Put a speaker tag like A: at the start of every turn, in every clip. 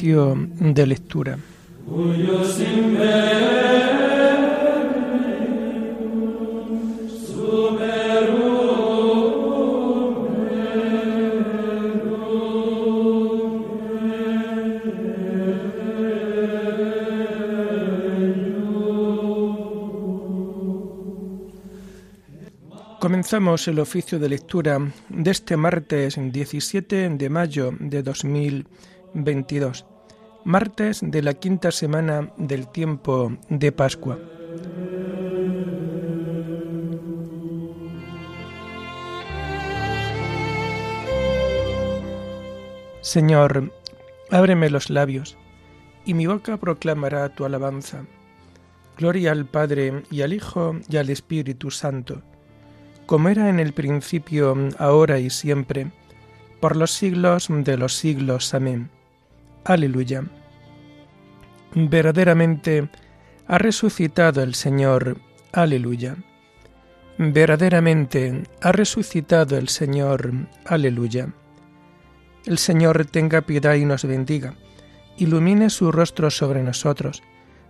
A: Oficio de lectura. Comenzamos el oficio de lectura de este martes 17 de mayo de 2022, martes de la quinta semana del tiempo de Pascua. Señor, ábreme los labios, y mi boca proclamará tu alabanza. Gloria al Padre y al Hijo y al Espíritu Santo como era en el principio, ahora y siempre, por los siglos de los siglos. Amén. Aleluya. Verdaderamente ha resucitado el Señor. Aleluya. Verdaderamente ha resucitado el Señor. Aleluya. El Señor tenga piedad y nos bendiga. Ilumine su rostro sobre nosotros.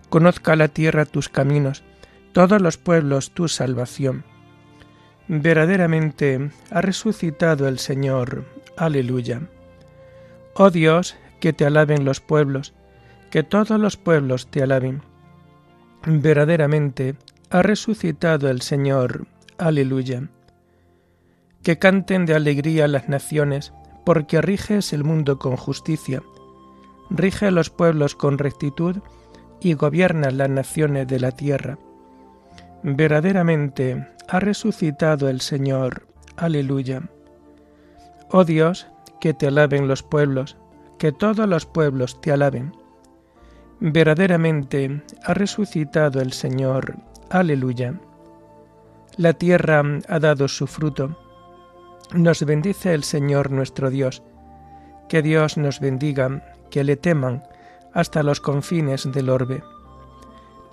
A: Conozca la tierra tus caminos, todos los pueblos tu salvación Verdaderamente ha resucitado el Señor. Aleluya. Oh Dios, que te alaben los pueblos, que todos los pueblos te alaben. Verdaderamente ha resucitado el Señor. Aleluya. Que canten de alegría las naciones, porque riges el mundo con justicia, rige los pueblos con rectitud y gobierna las naciones de la tierra. Verdaderamente ha resucitado el Señor. Aleluya. Oh Dios, que te alaben los pueblos, que todos los pueblos te alaben. Verdaderamente ha resucitado el Señor. Aleluya. La tierra ha dado su fruto. Nos bendice el Señor nuestro Dios. Que Dios nos bendiga, que le teman hasta los confines del orbe.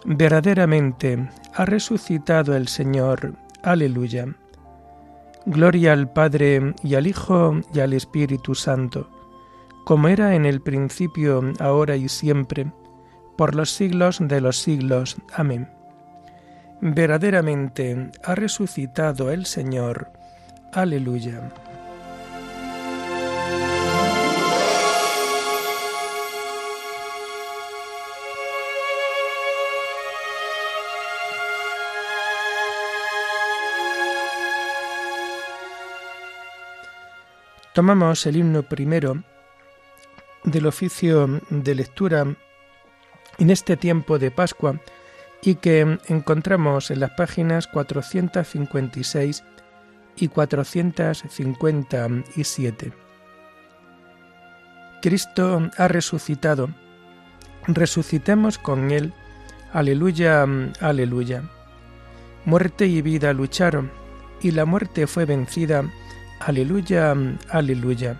A: Verdaderamente ha resucitado el Señor. Aleluya. Gloria al Padre y al Hijo y al Espíritu Santo, como era en el principio, ahora y siempre, por los siglos de los siglos. Amén. Verdaderamente ha resucitado el Señor. Aleluya. Tomamos el himno primero del oficio de lectura en este tiempo de Pascua y que encontramos en las páginas 456 y 457. Cristo ha resucitado. Resucitemos con Él. Aleluya, aleluya. Muerte y vida lucharon, y la muerte fue vencida Aleluya, aleluya.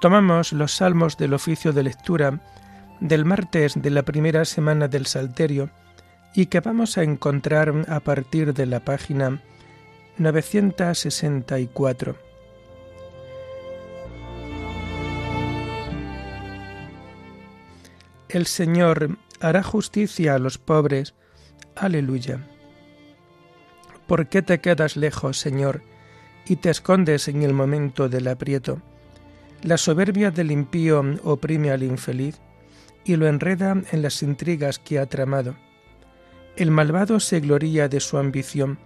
A: Tomamos los salmos del oficio de lectura del martes de la primera semana del Salterio y que vamos a encontrar a partir de la página 964. El Señor hará justicia a los pobres. Aleluya. ¿Por qué te quedas lejos, Señor, y te escondes en el momento del aprieto? La soberbia del impío oprime al infeliz y lo enreda en las intrigas que ha tramado. El malvado se gloría de su ambición,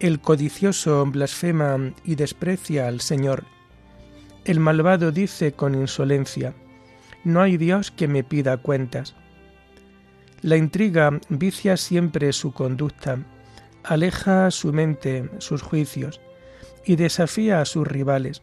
A: el codicioso blasfema y desprecia al Señor. El malvado dice con insolencia, no hay Dios que me pida cuentas. La intriga vicia siempre su conducta, aleja su mente sus juicios y desafía a sus rivales.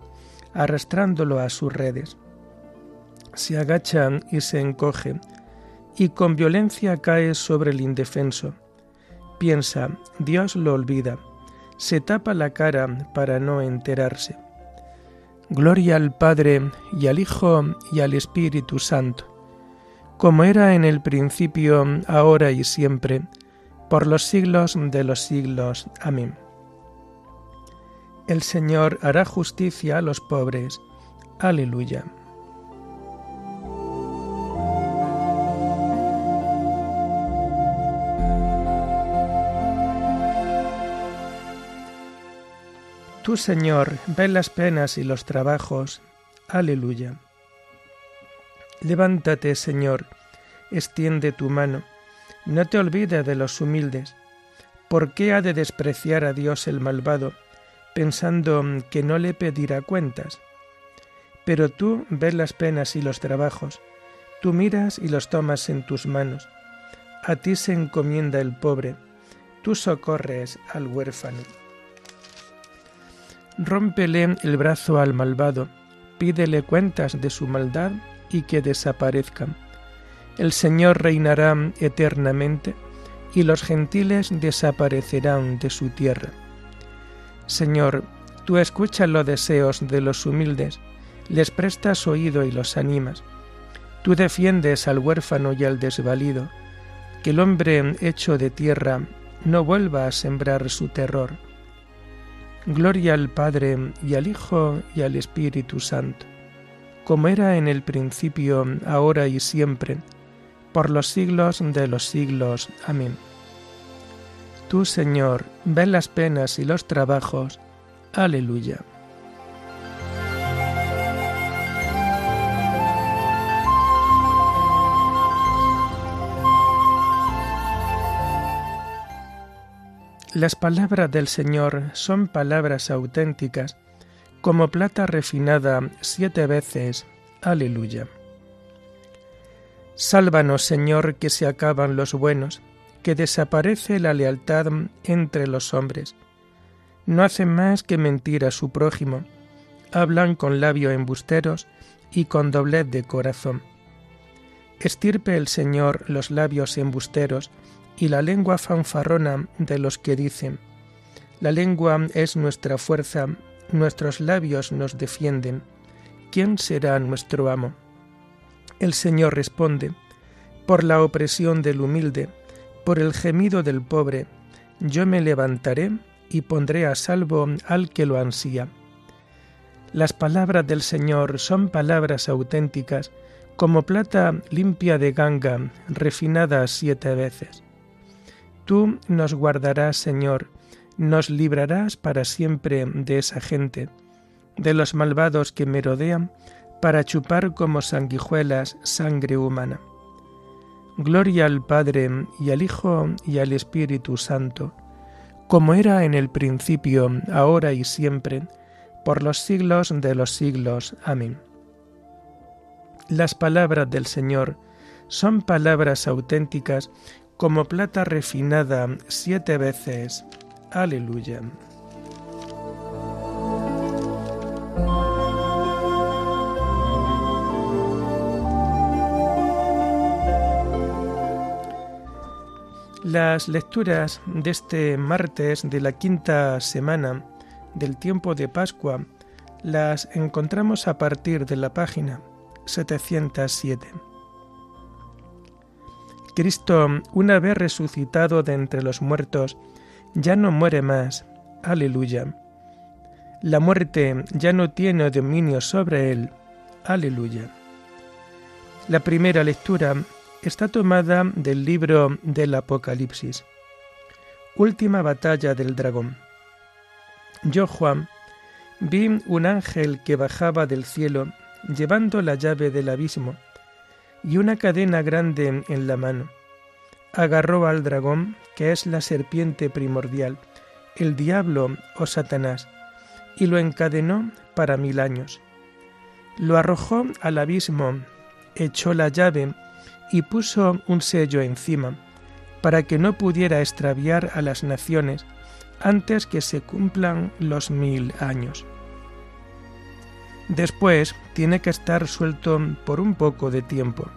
A: arrastrándolo a sus redes. Se agacha y se encoge, y con violencia cae sobre el indefenso. Piensa, Dios lo olvida, se tapa la cara para no enterarse. Gloria al Padre y al Hijo y al Espíritu Santo, como era en el principio, ahora y siempre, por los siglos de los siglos. Amén. El Señor hará justicia a los pobres. Aleluya. Tú, Señor, ve las penas y los trabajos. Aleluya. Levántate, Señor, extiende tu mano, no te olvides de los humildes. ¿Por qué ha de despreciar a Dios el malvado, pensando que no le pedirá cuentas? Pero tú ves las penas y los trabajos, tú miras y los tomas en tus manos. A ti se encomienda el pobre, tú socorres al huérfano. Rómpele el brazo al malvado, pídele cuentas de su maldad y que desaparezca. El Señor reinará eternamente y los gentiles desaparecerán de su tierra. Señor, tú escuchas los deseos de los humildes, les prestas oído y los animas. Tú defiendes al huérfano y al desvalido, que el hombre hecho de tierra no vuelva a sembrar su terror Gloria al Padre y al Hijo y al Espíritu Santo, como era en el principio, ahora y siempre, por los siglos de los siglos. Amén. Tú, Señor, ves las penas y los trabajos. Aleluya. Las palabras del Señor son palabras auténticas, como plata refinada siete veces. Aleluya. Sálvanos, Señor, que se acaban los buenos, que desaparece la lealtad entre los hombres. No hacen más que mentir a su prójimo, hablan con labios embusteros y con doblez de corazón. Estirpe el Señor los labios embusteros y la lengua fanfarrona de los que dicen, la lengua es nuestra fuerza, nuestros labios nos defienden, ¿quién será nuestro amo? El Señor responde, por la opresión del humilde, por el gemido del pobre, yo me levantaré y pondré a salvo al que lo ansía. Las palabras del Señor son palabras auténticas, como plata limpia de ganga, refinada siete veces. Tú nos guardarás, Señor, nos librarás para siempre de esa gente, de los malvados que me rodean, para chupar como sanguijuelas sangre humana. Gloria al Padre y al Hijo y al Espíritu Santo, como era en el principio, ahora y siempre, por los siglos de los siglos. Amén. Las palabras del Señor son palabras auténticas como plata refinada siete veces. Aleluya. Las lecturas de este martes de la quinta semana del tiempo de Pascua las encontramos a partir de la página 707. Cristo, una vez resucitado de entre los muertos, ya no muere más. Aleluya. La muerte ya no tiene dominio sobre él. Aleluya. La primera lectura está tomada del libro del Apocalipsis. Última batalla del dragón. Yo, Juan, vi un ángel que bajaba del cielo llevando la llave del abismo y una cadena grande en la mano. Agarró al dragón, que es la serpiente primordial, el diablo o Satanás, y lo encadenó para mil años. Lo arrojó al abismo, echó la llave y puso un sello encima, para que no pudiera extraviar a las naciones antes que se cumplan los mil años. Después tiene que estar suelto por un poco de tiempo.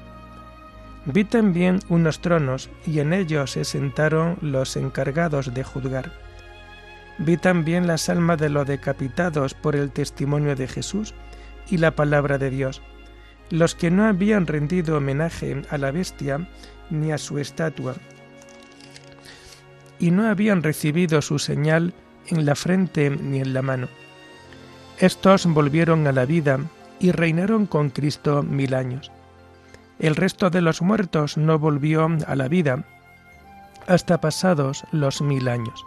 A: Vi también unos tronos y en ellos se sentaron los encargados de juzgar. Vi también las almas de los decapitados por el testimonio de Jesús y la palabra de Dios, los que no habían rendido homenaje a la bestia ni a su estatua, y no habían recibido su señal en la frente ni en la mano. Estos volvieron a la vida y reinaron con Cristo mil años. El resto de los muertos no volvió a la vida hasta pasados los mil años.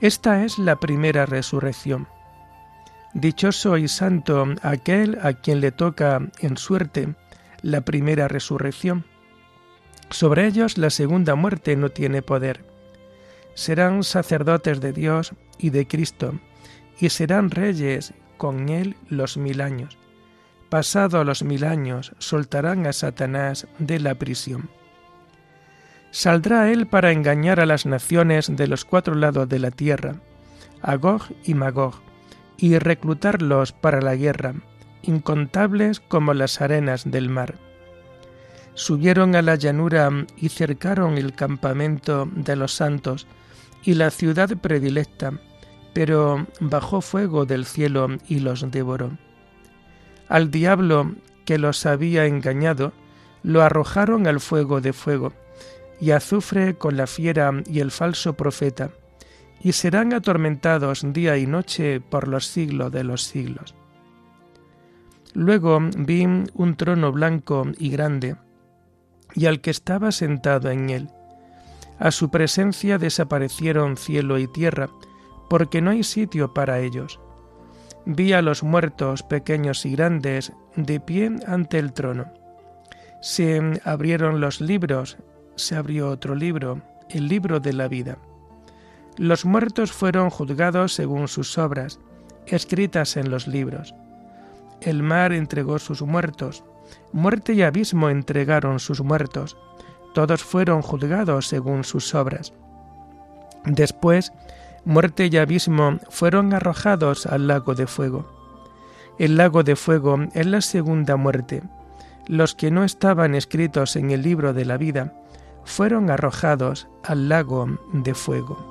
A: Esta es la primera resurrección. Dichoso y santo aquel a quien le toca en suerte la primera resurrección. Sobre ellos la segunda muerte no tiene poder. Serán sacerdotes de Dios y de Cristo, y serán reyes con él los mil años. Pasado los mil años, soltarán a Satanás de la prisión. Saldrá él para engañar a las naciones de los cuatro lados de la tierra, a Gog y Magog, y reclutarlos para la guerra, incontables como las arenas del mar. Subieron a la llanura y cercaron el campamento de los santos y la ciudad predilecta, pero bajó fuego del cielo y los devoró. Al diablo que los había engañado, lo arrojaron al fuego de fuego, y azufre con la fiera y el falso profeta, y serán atormentados día y noche por los siglos de los siglos. Luego vi un trono blanco y grande, y al que estaba sentado en él. A su presencia desaparecieron cielo y tierra, porque no hay sitio para ellos vi a los muertos pequeños y grandes de pie ante el trono. Se abrieron los libros, se abrió otro libro, el libro de la vida. Los muertos fueron juzgados según sus obras, escritas en los libros. El mar entregó sus muertos, muerte y abismo entregaron sus muertos, todos fueron juzgados según sus obras. Después muerte y abismo fueron arrojados al lago de fuego. El lago de fuego es la segunda muerte. Los que no estaban escritos en el libro de la vida fueron arrojados al lago de fuego.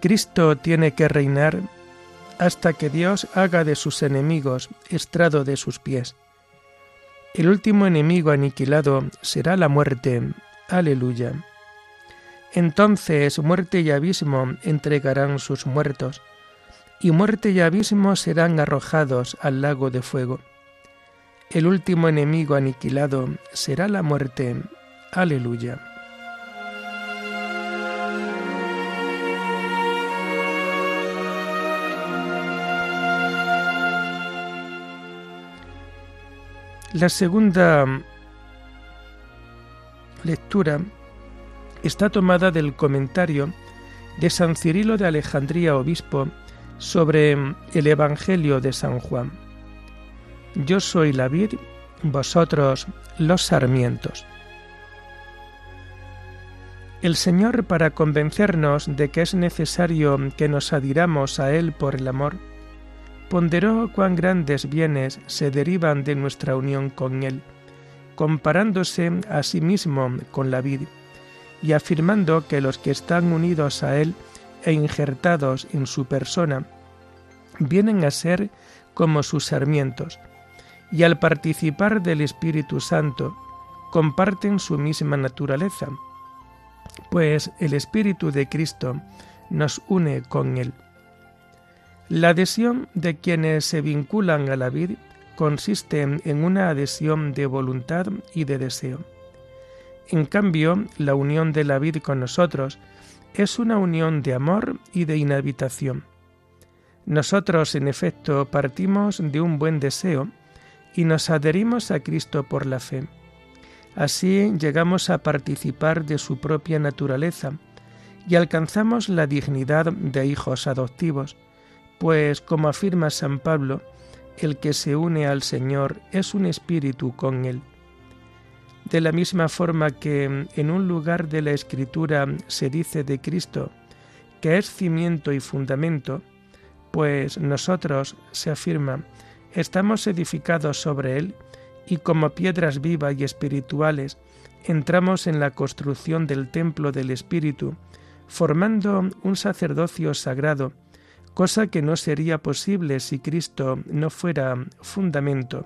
A: Cristo tiene que reinar hasta que Dios haga de sus enemigos estrado de sus pies. El último enemigo aniquilado será la muerte. Aleluya. Entonces muerte y abismo entregarán sus muertos, y muerte y abismo serán arrojados al lago de fuego. El último enemigo aniquilado será la muerte. Aleluya. La segunda lectura está tomada del comentario de San Cirilo de Alejandría, obispo, sobre el Evangelio de San Juan. Yo soy la vid, vosotros los sarmientos. El Señor, para convencernos de que es necesario que nos adhiramos a Él por el amor, ponderó cuán grandes bienes se derivan de nuestra unión con Él, comparándose a sí mismo con la vid, y afirmando que los que están unidos a Él e injertados en su persona, vienen a ser como sus sarmientos, y al participar del Espíritu Santo, comparten su misma naturaleza, pues el Espíritu de Cristo nos une con Él. La adhesión de quienes se vinculan a la vid consiste en una adhesión de voluntad y de deseo. En cambio, la unión de la vid con nosotros es una unión de amor y de inhabitación. Nosotros, en efecto, partimos de un buen deseo y nos adherimos a Cristo por la fe. Así llegamos a participar de su propia naturaleza y alcanzamos la dignidad de hijos adoptivos, pues, como afirma San Pablo, el que se une al Señor es un espíritu con Él. De la misma forma que en un lugar de la Escritura se dice de Cristo que es cimiento y fundamento, pues nosotros, se afirma, estamos edificados sobre Él y como piedras vivas y espirituales entramos en la construcción del templo del Espíritu, formando un sacerdocio sagrado, cosa que no sería posible si Cristo no fuera fundamento.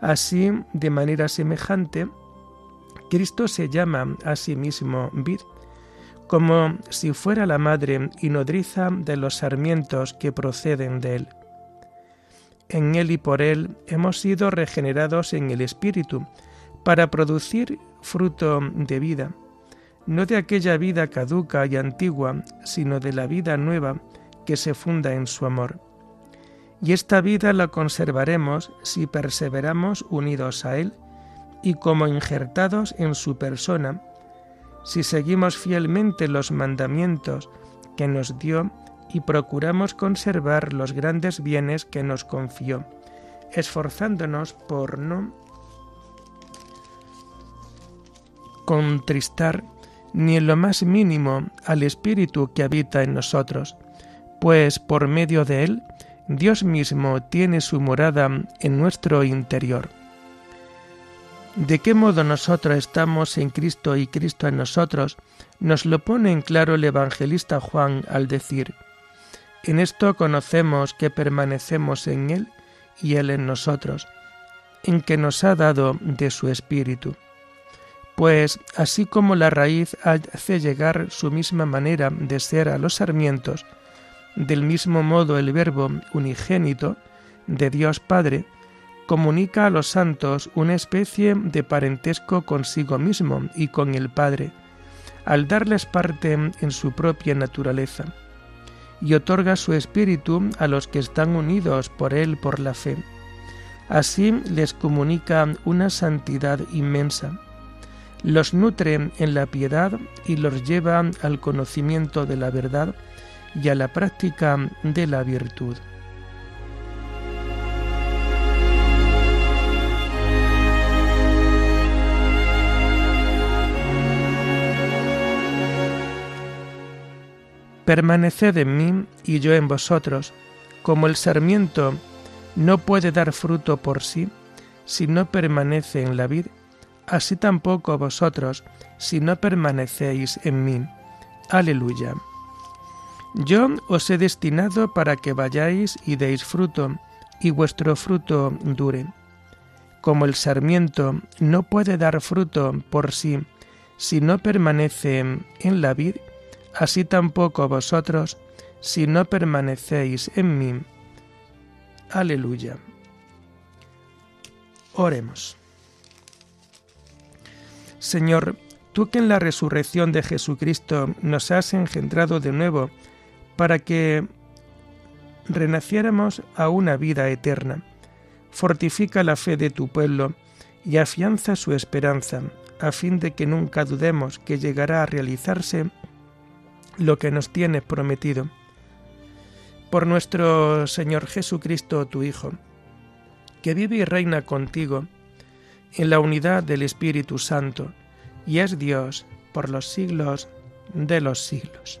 A: Así, de manera semejante, Cristo se llama a sí mismo vid, como si fuera la madre y nodriza de los sarmientos que proceden de él. En él y por él hemos sido regenerados en el Espíritu, para producir fruto de vida, no de aquella vida caduca y antigua, sino de la vida nueva que se funda en su amor. Y esta vida la conservaremos si perseveramos unidos a Él y como injertados en su persona, si seguimos fielmente los mandamientos que nos dio y procuramos conservar los grandes bienes que nos confió, esforzándonos por no contristar ni en lo más mínimo al Espíritu que habita en nosotros, pues por medio de él Dios mismo tiene su morada en nuestro interior. De qué modo nosotros estamos en Cristo y Cristo en nosotros, nos lo pone en claro el evangelista Juan al decir, en esto conocemos que permanecemos en Él y Él en nosotros, en que nos ha dado de su Espíritu. Pues así como la raíz hace llegar su misma manera de ser a los sarmientos, del mismo modo el Verbo unigénito de Dios Padre, comunica a los santos una especie de parentesco consigo mismo y con el Padre, al darles parte en su propia naturaleza, y otorga su espíritu a los que están unidos por él por la fe. Así les comunica una santidad inmensa, los nutre en la piedad y los lleva al conocimiento de la verdad y a la práctica de la virtud. Permaneced en mí y yo en vosotros, como el sarmiento no puede dar fruto por sí si no permanece en la vid, así tampoco vosotros si no permanecéis en mí. Aleluya. Yo os he destinado para que vayáis y deis fruto, y vuestro fruto dure. Como el sarmiento no puede dar fruto por sí si no permanece en la vid, así tampoco vosotros si no permanecéis en mí. Aleluya. Oremos. Señor, tú que en la resurrección de Jesucristo nos has engendrado de nuevo para que renaciéramos a una vida eterna, fortifica la fe de tu pueblo y afianza su esperanza, a fin de que nunca dudemos que llegará a realizarse lo que nos tienes prometido. Por nuestro Señor Jesucristo, tu Hijo, que vive y reina contigo en la unidad del Espíritu Santo, y es Dios por los siglos de los siglos.